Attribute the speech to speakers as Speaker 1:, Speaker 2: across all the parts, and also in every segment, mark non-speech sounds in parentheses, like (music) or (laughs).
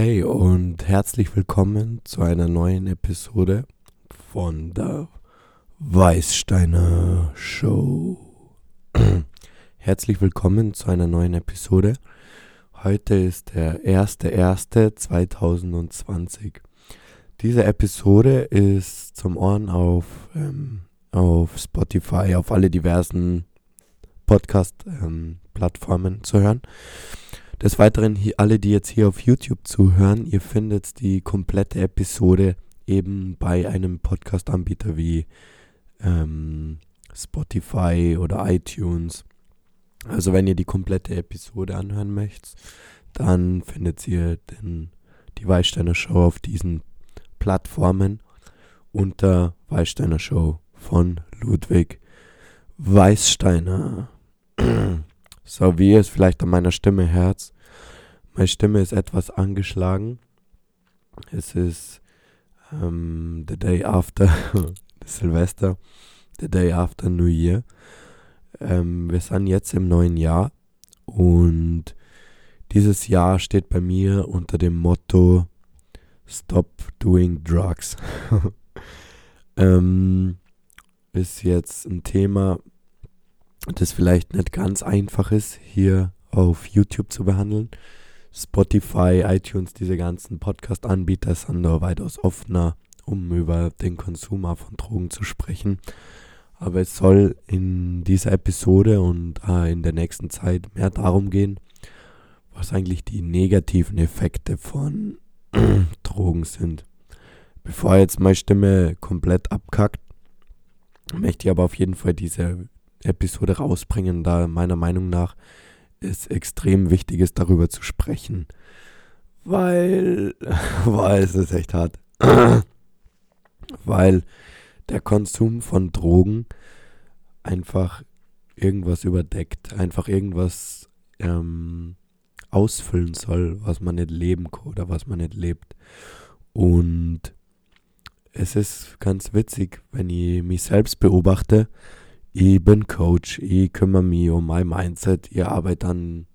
Speaker 1: Hey und herzlich willkommen zu einer neuen Episode von der Weißsteiner Show. (clears throat) herzlich willkommen zu einer neuen Episode. Heute ist der 1.1.2020. Diese Episode ist zum Ohren auf, ähm, auf Spotify, auf alle diversen Podcast-Plattformen ähm, zu hören. Des Weiteren, hier, alle, die jetzt hier auf YouTube zuhören, ihr findet die komplette Episode eben bei einem Podcast-Anbieter wie ähm, Spotify oder iTunes. Also wenn ihr die komplette Episode anhören möchtet, dann findet ihr den, die Weißsteiner Show auf diesen Plattformen unter Weißsteiner Show von Ludwig Weißsteiner. So wie ihr es vielleicht an meiner Stimme hört. Meine Stimme ist etwas angeschlagen. Es ist ähm, the day after (laughs) Silvester, the day after New Year. Ähm, wir sind jetzt im neuen Jahr und dieses Jahr steht bei mir unter dem Motto Stop Doing Drugs. (laughs) ähm, ist jetzt ein Thema, das vielleicht nicht ganz einfach ist, hier auf YouTube zu behandeln. Spotify, iTunes, diese ganzen Podcast-Anbieter sind da weitaus offener, um über den Konsum von Drogen zu sprechen. Aber es soll in dieser Episode und äh, in der nächsten Zeit mehr darum gehen, was eigentlich die negativen Effekte von (clears throat) Drogen sind. Bevor jetzt meine Stimme komplett abkackt, möchte ich aber auf jeden Fall diese Episode rausbringen, da meiner Meinung nach es extrem wichtig ist, darüber zu sprechen. Weil, (laughs) weil es ist echt hart. (clears throat) weil der Konsum von Drogen einfach irgendwas überdeckt, einfach irgendwas ähm, ausfüllen soll, was man nicht leben kann oder was man nicht lebt. Und es ist ganz witzig, wenn ich mich selbst beobachte, ich bin Coach, ich kümmere mich um mein Mindset, ich arbeite an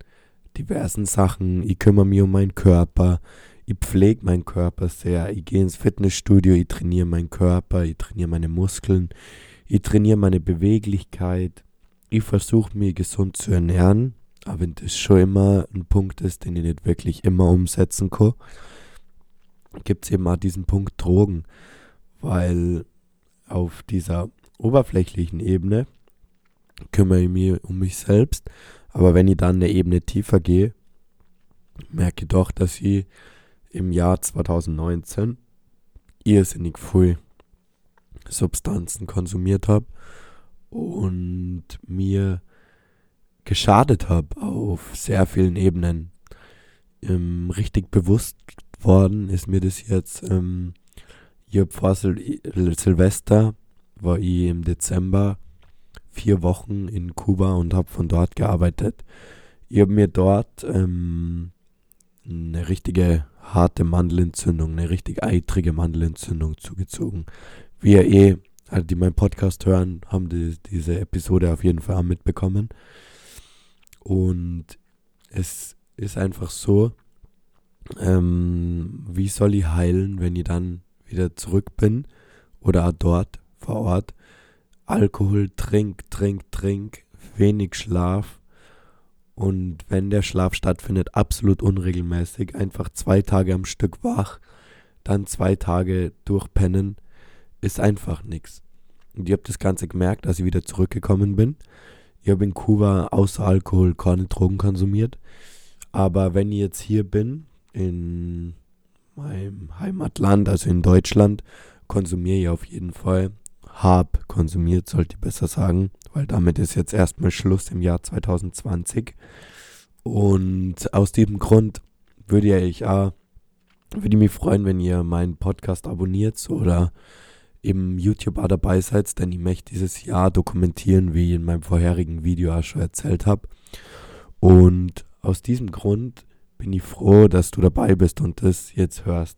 Speaker 1: diversen Sachen, ich kümmere mich um meinen Körper, ich pflege meinen Körper sehr, ich gehe ins Fitnessstudio, ich trainiere meinen Körper, ich trainiere meine Muskeln, ich trainiere meine Beweglichkeit, ich versuche mich gesund zu ernähren, aber wenn das schon immer ein Punkt ist, den ich nicht wirklich immer umsetzen kann, gibt es eben auch diesen Punkt Drogen, weil auf dieser oberflächlichen Ebene kümmere ich mich um mich selbst. Aber wenn ich dann eine Ebene tiefer gehe, merke ich doch, dass ich im Jahr 2019 irrsinnig viel Substanzen konsumiert habe und mir geschadet habe auf sehr vielen Ebenen. Ähm, richtig bewusst worden ist mir das jetzt ähm, hier vor Sil Silvester war ich im Dezember vier Wochen in Kuba und habe von dort gearbeitet. Ich habe mir dort ähm, eine richtige harte Mandelentzündung, eine richtig eitrige Mandelentzündung zugezogen. Wie ihr eh, also die meinen Podcast hören, haben die, diese Episode auf jeden Fall mitbekommen. Und es ist einfach so, ähm, wie soll ich heilen, wenn ich dann wieder zurück bin oder auch dort vor Ort. Alkohol, trink, trink, trink, wenig Schlaf. Und wenn der Schlaf stattfindet, absolut unregelmäßig, einfach zwei Tage am Stück wach, dann zwei Tage durchpennen, ist einfach nichts. Und ich habe das Ganze gemerkt, als ich wieder zurückgekommen bin. Ich habe in Kuba außer Alkohol keine Drogen konsumiert. Aber wenn ich jetzt hier bin, in meinem Heimatland, also in Deutschland, konsumiere ich auf jeden Fall hab konsumiert, sollte ich besser sagen, weil damit ist jetzt erstmal Schluss im Jahr 2020. Und aus diesem Grund würde ich auch, würde ich mich freuen, wenn ihr meinen Podcast abonniert oder im YouTube auch dabei seid, denn ich möchte dieses Jahr dokumentieren, wie ich in meinem vorherigen Video auch schon erzählt habe. Und aus diesem Grund bin ich froh, dass du dabei bist und das jetzt hörst.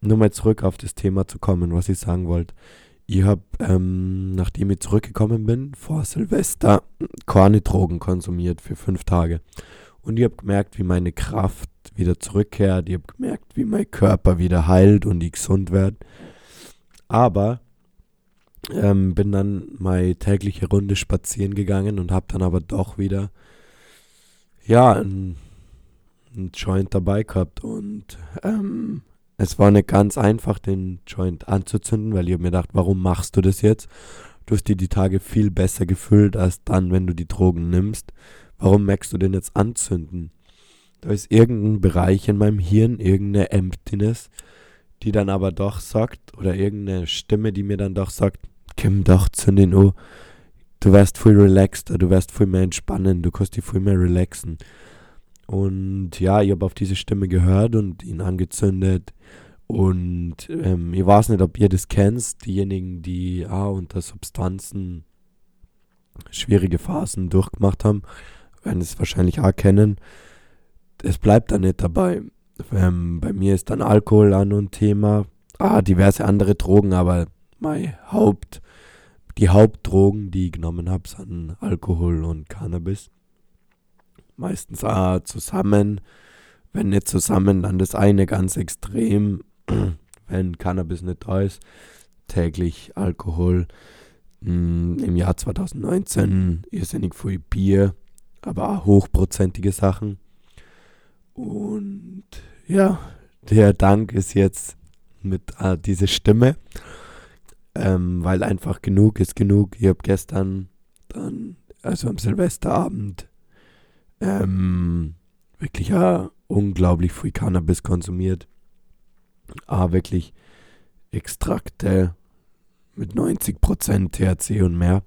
Speaker 1: Nur mal zurück auf das Thema zu kommen, was ich sagen wollte. Ich habe, ähm, nachdem ich zurückgekommen bin, vor Silvester keine Drogen konsumiert für fünf Tage. Und ich habe gemerkt, wie meine Kraft wieder zurückkehrt. Ich habe gemerkt, wie mein Körper wieder heilt und ich gesund werde. Aber ähm, bin dann meine tägliche Runde spazieren gegangen und habe dann aber doch wieder ja ein, ein Joint dabei gehabt und ähm, es war nicht ganz einfach, den Joint anzuzünden, weil ich mir gedacht, warum machst du das jetzt? Du hast dir die Tage viel besser gefühlt als dann, wenn du die Drogen nimmst. Warum merkst du den jetzt anzünden? Da ist irgendein Bereich in meinem Hirn, irgendeine Emptiness, die dann aber doch sagt, oder irgendeine Stimme, die mir dann doch sagt, komm doch zu den O. Du wärst viel relaxter, du wärst viel mehr entspannen, du kannst dich viel mehr relaxen. Und ja, ich habe auf diese Stimme gehört und ihn angezündet. Und ähm, ich weiß nicht, ob ihr das kennt, diejenigen, die ah, unter Substanzen schwierige Phasen durchgemacht haben, werden es wahrscheinlich auch kennen. Es bleibt da nicht dabei. Ähm, bei mir ist dann Alkohol an und Thema. Ah, diverse andere Drogen, aber mein Haupt, die Hauptdrogen, die ich genommen habe, sind Alkohol und Cannabis meistens auch zusammen. Wenn nicht zusammen, dann das eine ganz extrem. (clears throat) Wenn Cannabis nicht da ist, täglich Alkohol. Mm, Im Jahr 2019 irrsinnig viel Bier, aber auch hochprozentige Sachen. Und ja, der Dank ist jetzt mit äh, dieser Stimme, ähm, weil einfach genug ist genug. Ich habe gestern dann, also am Silvesterabend, ähm, wirklich ja, unglaublich viel Cannabis konsumiert. Ah, wirklich Extrakte mit 90% THC und mehr.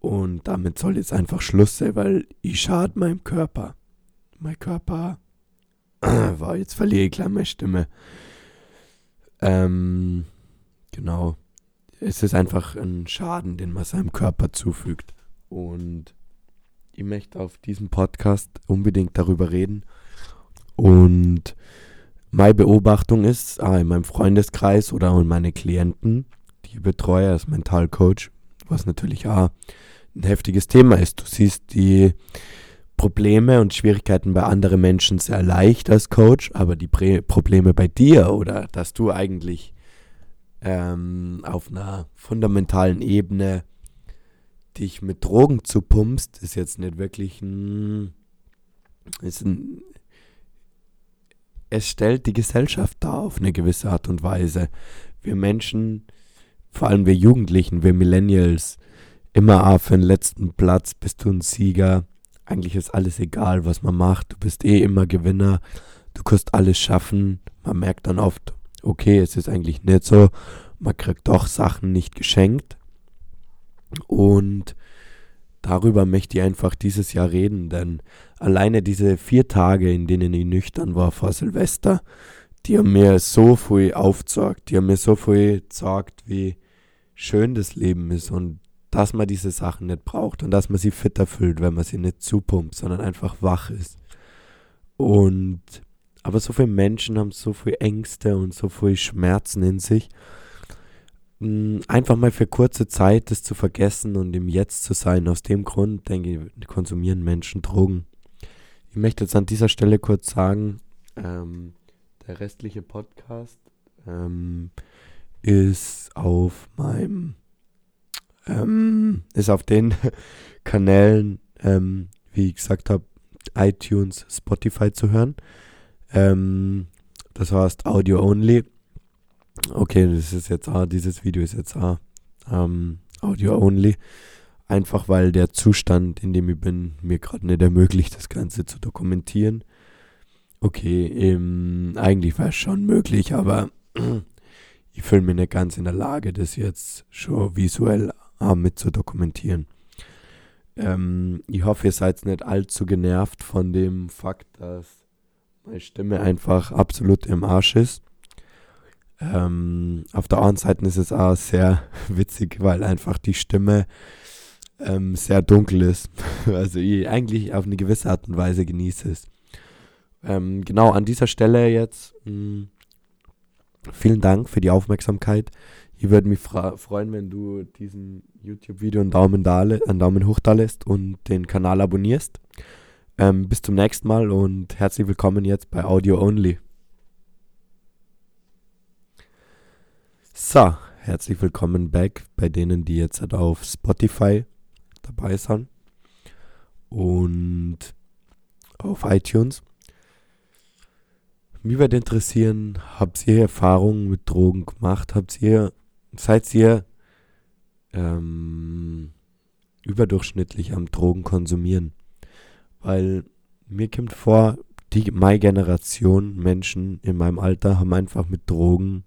Speaker 1: Und damit soll jetzt einfach Schluss sein, weil ich schade meinem Körper. Mein Körper (clears throat) war jetzt verliere ich gleich meine Stimme. Ähm, genau. Es ist einfach ein Schaden, den man seinem Körper zufügt. Und ich möchte auf diesem Podcast unbedingt darüber reden. Und meine Beobachtung ist, ah, in meinem Freundeskreis oder in meine Klienten, die Betreuer als Mentalcoach, was natürlich auch ein heftiges Thema ist. Du siehst die Probleme und Schwierigkeiten bei anderen Menschen sehr leicht als Coach, aber die Prä Probleme bei dir oder dass du eigentlich ähm, auf einer fundamentalen Ebene dich mit Drogen zu pumpst, ist jetzt nicht wirklich ein, ist ein. Es stellt die Gesellschaft dar auf eine gewisse Art und Weise. Wir Menschen, vor allem wir Jugendlichen, wir Millennials, immer auf den letzten Platz bist du ein Sieger. Eigentlich ist alles egal, was man macht. Du bist eh immer Gewinner. Du kannst alles schaffen. Man merkt dann oft, okay, es ist eigentlich nicht so. Man kriegt doch Sachen nicht geschenkt. Und darüber möchte ich einfach dieses Jahr reden, denn alleine diese vier Tage, in denen ich nüchtern war vor Silvester, die haben mir so viel aufgezeigt, die haben mir so viel gezeigt, wie schön das Leben ist und dass man diese Sachen nicht braucht und dass man sie fitter fühlt, wenn man sie nicht zupumpt, sondern einfach wach ist. Und aber so viele Menschen haben so viele Ängste und so viele Schmerzen in sich einfach mal für kurze Zeit das zu vergessen und im Jetzt zu sein. Aus dem Grund, denke ich, konsumieren Menschen Drogen. Ich möchte jetzt an dieser Stelle kurz sagen, ähm, der restliche Podcast ähm, ist auf meinem, ähm, ist auf den (laughs) Kanälen, ähm, wie ich gesagt habe, iTunes, Spotify zu hören. Ähm, das heißt Audio Only okay, das ist jetzt, ah, dieses Video ist jetzt ah, ähm, Audio only. Einfach weil der Zustand, in dem ich bin, mir gerade nicht ermöglicht, das Ganze zu dokumentieren. Okay, ähm, eigentlich wäre es schon möglich, aber (clears throat) ich fühle mich nicht ganz in der Lage, das jetzt schon visuell äh, mit zu dokumentieren. Ähm, ich hoffe, ihr seid nicht allzu genervt von dem Fakt, dass meine Stimme einfach absolut im Arsch ist. Ähm, auf der anderen Seite ist es auch sehr (laughs) witzig, weil einfach die Stimme ähm, sehr dunkel ist. (laughs) Also ich eigentlich auf eine gewisse Art und Weise genieße es. Ähm, genau an dieser Stelle jetzt mh, hm, vielen Dank für die Aufmerksamkeit. Ich würde mich freuen, wenn du diesem YouTube-Video einen Daumen, da einen Daumen hoch da lässt und den Kanal abonnierst. Ähm, bis zum nächsten Mal und herzlich willkommen jetzt bei Audio Only. So, herzlich willkommen back bei denen, die jetzt halt auf Spotify dabei sind und auf iTunes. Mich würde interessieren, habt ihr Erfahrungen mit Drogen gemacht? Habt ihr, seid ihr ähm, überdurchschnittlich am Drogen konsumieren? Weil mir kommt vor, die meine Generation Menschen in meinem Alter haben einfach mit Drogen,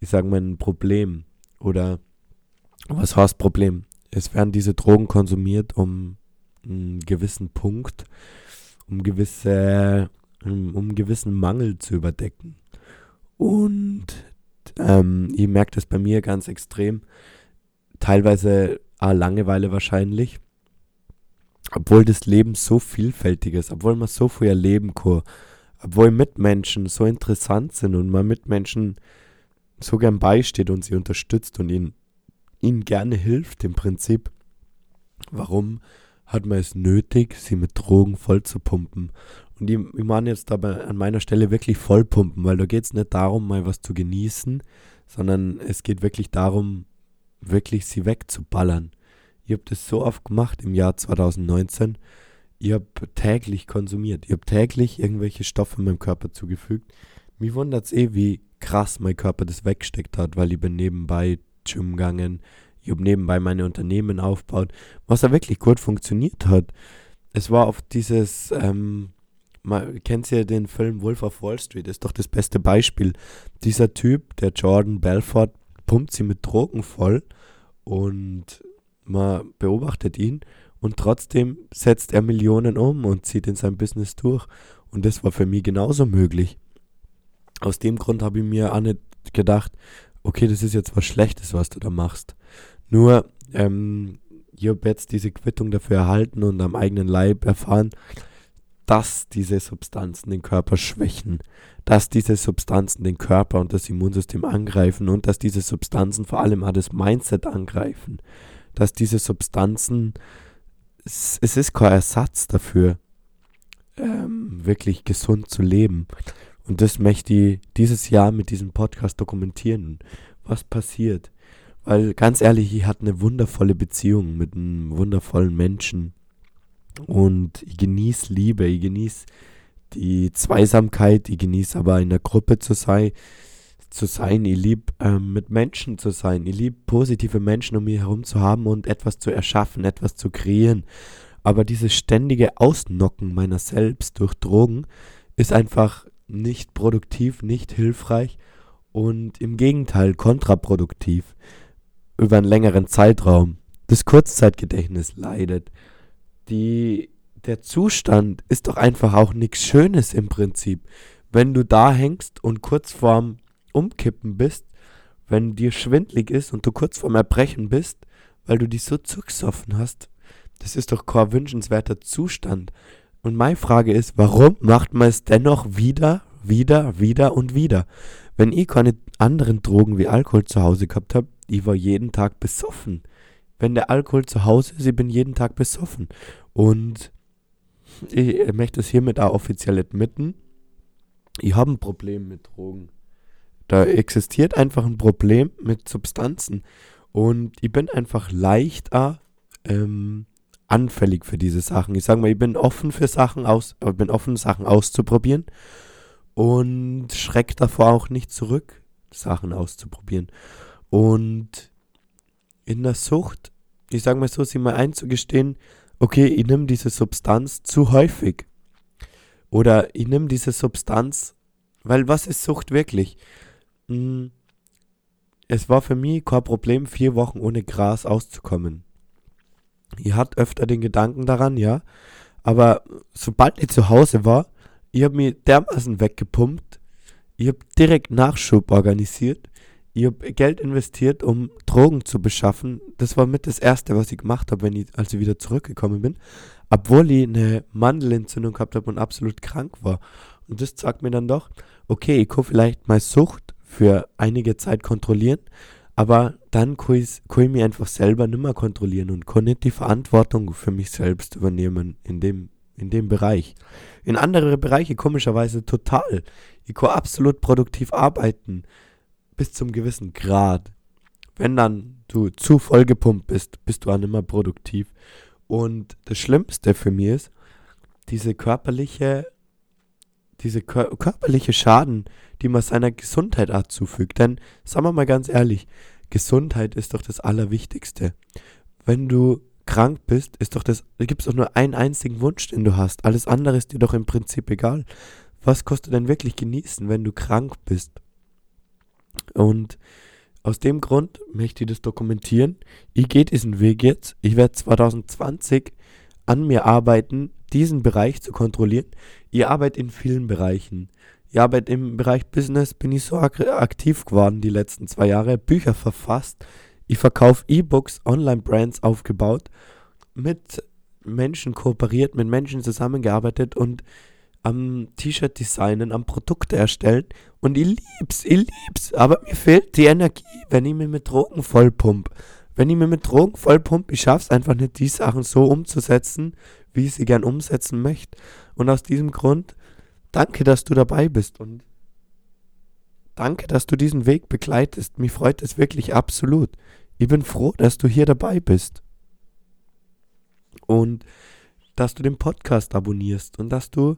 Speaker 1: ich sage mal, ein Problem. Oder was heißt Problem? Es werden diese Drogen konsumiert, um einen gewissen Punkt, um gewisse, um, um gewissen Mangel zu überdecken. Und ähm, ich merke das bei mir ganz extrem. Teilweise ah, Langeweile wahrscheinlich. Obwohl das Leben so vielfältig ist, obwohl man so viel erleben kann, obwohl Mitmenschen so interessant sind und man Mitmenschen so gern beisteht und sie unterstützt und ihnen, ihnen gerne hilft im Prinzip. Warum hat man es nötig, sie mit Drogen voll zu pumpen. Und ich, ich meine jetzt dabei an meiner Stelle wirklich voll pumpen, weil da geht es nicht darum, mal was zu genießen, sondern es geht wirklich darum, wirklich sie wegzuballern. Ich habe das so oft gemacht im Jahr 2019. Ich habe täglich konsumiert. Ich habe täglich irgendwelche Stoffe meinem Körper zugefügt. Mich wundert es eh, wie krass mein Körper das weggesteckt hat, weil ich bin nebenbei Gym gegangen, ich habe nebenbei meine Unternehmen aufgebaut, was da wirklich gut funktioniert hat. Es war auf dieses, ähm, man kennt ja den Film Wolf of Wall Street, ist doch das beste Beispiel. Dieser Typ, der Jordan Belfort, pumpt sie mit Drogen voll und man beobachtet ihn und trotzdem setzt er Millionen um und zieht in sein Business durch. Und das war für mich genauso möglich. Aus dem Grund habe ich mir auch nicht gedacht, okay, das ist jetzt was Schlechtes, was du da machst. Nur, ähm, ich habe jetzt diese Quittung dafür erhalten und am eigenen Leib erfahren, dass diese Substanzen den Körper schwächen, dass diese Substanzen den Körper und das Immunsystem angreifen und dass diese Substanzen vor allem auch das Mindset angreifen, dass diese Substanzen, es, es ist kein Ersatz dafür, ähm, wirklich gesund zu leben. Und das möchte ich dieses Jahr mit diesem Podcast dokumentieren. Was passiert? Weil ganz ehrlich, ich hatte eine wundervolle Beziehung mit einem wundervollen Menschen. Und ich genieße Liebe, ich genieße die Zweisamkeit, ich genieße aber in der Gruppe zu sein. Zu sein. Ich liebe ähm, mit Menschen zu sein. Ich liebe positive Menschen um mich herum zu haben und etwas zu erschaffen, etwas zu kreieren. Aber dieses ständige Ausnocken meiner selbst durch Drogen ist einfach nicht produktiv, nicht hilfreich und im Gegenteil kontraproduktiv über einen längeren Zeitraum. Das Kurzzeitgedächtnis leidet. Die, der Zustand ist doch einfach auch nichts Schönes im Prinzip. Wenn du da hängst und kurz vorm Umkippen bist, wenn dir schwindlig ist und du kurz vorm Erbrechen bist, weil du dich so zugesoffen hast, das ist doch kein wünschenswerter Zustand. Und meine Frage ist, warum macht man es dennoch wieder, wieder, wieder und wieder? Wenn ich keine anderen Drogen wie Alkohol zu Hause gehabt habe, ich war jeden Tag besoffen. Wenn der Alkohol zu Hause ist, ich bin jeden Tag besoffen. Und ich möchte es hiermit auch offiziell admitten. Ich habe ein Problem mit Drogen. Da existiert einfach ein Problem mit Substanzen. Und ich bin einfach leichter ähm, anfällig für diese Sachen. Ich sage mal, ich bin offen für Sachen aus, ich bin offen, Sachen auszuprobieren und schreck davor auch nicht zurück, Sachen auszuprobieren. Und in der Sucht, ich sage mal so, sie mal einzugestehen, okay, ich nehme diese Substanz zu häufig. Oder ich nehme diese Substanz, weil was ist Sucht wirklich? Hm, es war für mich kein Problem, vier Wochen ohne Gras auszukommen. Ich hatte öfter den Gedanken daran, ja. Aber sobald ich zu Hause war, ich habe mich dermaßen weggepumpt, ich habe direkt Nachschub organisiert ich habe Geld investiert, um Drogen zu beschaffen. Das war mit das Erste, was ich gemacht habe, ich, als ich wieder zurückgekommen bin. Obwohl ich eine Mandelentzündung gehabt habe und absolut krank war. Und das sagt mir dann doch, okay, ich kann vielleicht meine Sucht für einige Zeit kontrollieren, aber dann kann ich, kann ich mich einfach selber nicht mehr kontrollieren und kann nicht die Verantwortung für mich selbst übernehmen, indem in dem Bereich. In andere Bereiche komischerweise total. Ich kann absolut produktiv arbeiten. Bis zum gewissen Grad. Wenn dann du zu vollgepumpt bist, bist du auch nicht mehr produktiv. Und das Schlimmste für mich ist, diese körperliche, diese kör körperliche Schaden, die man seiner Gesundheit zufügt. Denn, sagen wir mal ganz ehrlich, Gesundheit ist doch das Allerwichtigste. Wenn du krank bist, ist doch das, gibt es doch nur einen einzigen Wunsch, den du hast. Alles andere ist dir doch im Prinzip egal. Was kostet denn wirklich genießen, wenn du krank bist? Und aus dem Grund möchte ich das dokumentieren. Ich gehe diesen Weg jetzt. Ich werde 2020 an mir arbeiten, diesen Bereich zu kontrollieren. Ich arbeite in vielen Bereichen. Ich arbeite im Bereich Business, bin ich so aktiv geworden die letzten zwei Jahre, Bücher verfasst. Ich verkaufe E-Books, Online-Brands aufgebaut, mit Menschen kooperiert, mit Menschen zusammengearbeitet und am T-Shirt designen, am Produkte erstellen. Und ich lieb's, ich lieb's. Aber mir fehlt die Energie, wenn ich mir mit Drogen vollpump. Wenn ich mir mit Drogen vollpump, ich schaff's einfach nicht, die Sachen so umzusetzen, wie ich sie gern umsetzen möchte. Und aus diesem Grund, danke, dass du dabei bist und danke, dass du diesen Weg begleitest. Mich freut es wirklich absolut. Ich bin froh, dass du hier dabei bist. Und dass du den Podcast abonnierst und dass du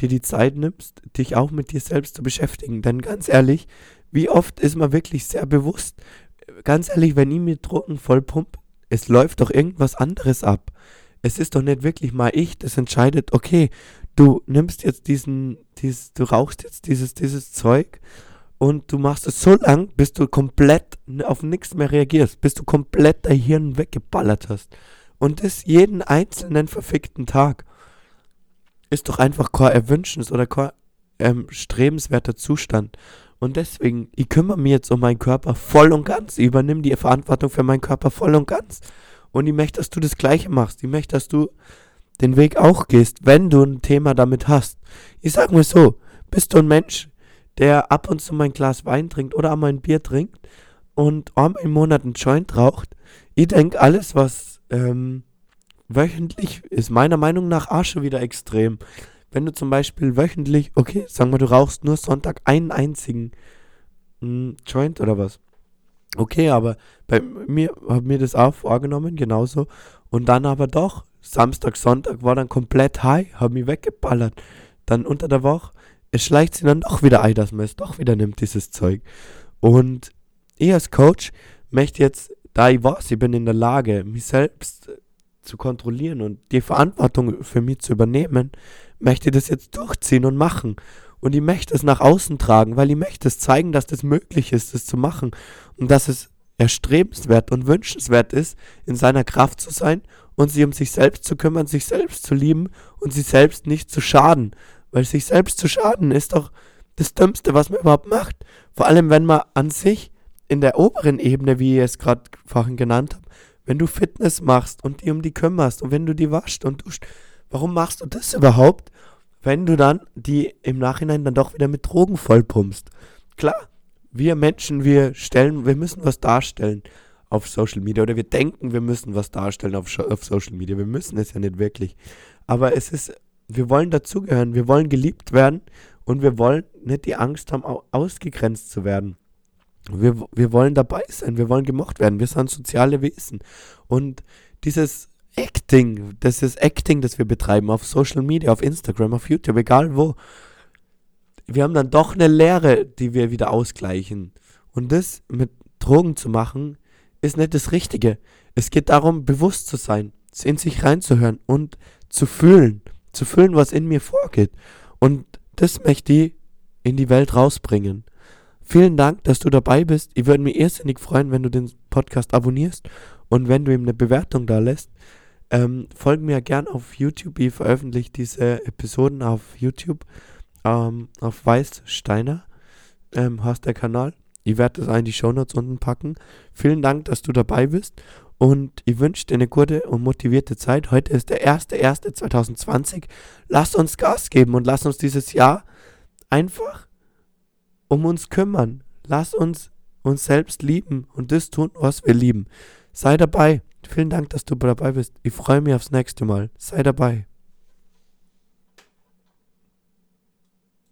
Speaker 1: dir die Zeit nimmst, dich auch mit dir selbst zu beschäftigen. Denn ganz ehrlich, wie oft ist man wirklich sehr bewusst, ganz ehrlich, wenn ich mir Drogen vollpump, es läuft doch irgendwas anderes ab es ist doch nicht wirklich mal ich, das entscheidet, okay, du nimmst jetzt diesen, dieses, du rauchst jetzt dieses, dieses Zeug und du machst es so lang, bis du komplett auf nichts mehr reagierst, bis du komplett dein Hirn weggeballert hast. Und das jeden einzelnen verfickten Tag. Ist doch einfach kein erwünschens oder kein ähm, strebenswerter Zustand. Und deswegen, ich kümmere mich jetzt um meinen Körper voll und ganz. Ich übernehme die Verantwortung für meinen Körper voll und ganz. Und ich möchte, dass du das Gleiche machst. Ich möchte, dass du den Weg auch gehst, wenn du ein Thema damit hast. Ich sag mal so, bist du ein Mensch, der ab und zu mal ein Glas Wein trinkt oder einmal ein Bier trinkt und einmal im Monat einen Joint raucht? Ich denke, alles, was ähm, wöchentlich ist, meiner Meinung nach auch wieder extrem. Wenn du zum Beispiel wöchentlich, okay, sagen wir, du rauchst nur Sonntag einen einzigen hm, Joint oder was. Okay, aber bei mir habe mir das auch vorgenommen, genauso. Und dann aber doch, Samstag, Sonntag war dann komplett high, habe mich weggeballert. Dann unter der Woche, es schleicht sich dann doch wieder ein, dass man es doch wieder nimmt, dieses Zeug. Und ich als Coach möchte jetzt, da ich weiß, ich bin in der Lage, mich selbst zu kontrollieren und die Verantwortung für mich zu übernehmen, möchte ich das jetzt durchziehen und machen. Und ich möchte es nach außen tragen, weil ich möchte es zeigen, dass das möglich ist, das zu machen. Und dass es erstrebenswert und wünschenswert ist, in seiner Kraft zu sein und sich um sich selbst zu kümmern, sich selbst zu lieben und sich selbst nicht zu schaden. Weil sich selbst zu schaden ist doch das Dümmste, was man überhaupt macht. Vor allem, wenn man an sich in der oberen Ebene, wie ich es gerade vorhin genannt habe, wenn du Fitness machst und die um die kümmerst und wenn du die waschst und duscht, warum machst du das überhaupt? Wenn du dann die im Nachhinein dann doch wieder mit Drogen vollpumpst. Klar, wir Menschen, wir stellen, wir müssen was darstellen auf Social Media oder wir denken, wir müssen was darstellen auf, auf Social Media. Wir müssen es ja nicht wirklich. Aber es ist, wir wollen dazugehören, wir wollen geliebt werden und wir wollen nicht die Angst haben, ausgegrenzt zu werden. Wir, wir wollen dabei sein, wir wollen gemocht werden, wir sind soziale Wesen. Und dieses Acting, das ist Acting, das wir betreiben auf Social Media, auf Instagram, auf YouTube, egal wo. Wir haben dann doch eine Lehre, die wir wieder ausgleichen. Und das mit Drogen zu machen, ist nicht das Richtige. Es geht darum, bewusst zu sein, in sich reinzuhören und zu fühlen, zu fühlen, was in mir vorgeht. Und das möchte ich in die Welt rausbringen. Vielen Dank, dass du dabei bist. Ich würde mich irrsinnig freuen, wenn du den Podcast abonnierst und wenn du ihm eine Bewertung da lässt. Ähm, folgen mir gern auf YouTube. Ich veröffentliche diese Episoden auf YouTube. Ähm, auf Weiß Steiner ähm, heißt der Kanal. Ich werde das in die Shownotes unten packen. Vielen Dank, dass du dabei bist. Und ich wünsche dir eine gute und motivierte Zeit. Heute ist der 1.1.2020. Lass uns Gas geben und lass uns dieses Jahr einfach um uns kümmern. Lass uns uns selbst lieben und das tun, was wir lieben. Sei dabei. Vielen Dank, dass du dabei bist. Ich freue mich aufs nächste Mal. Sei dabei.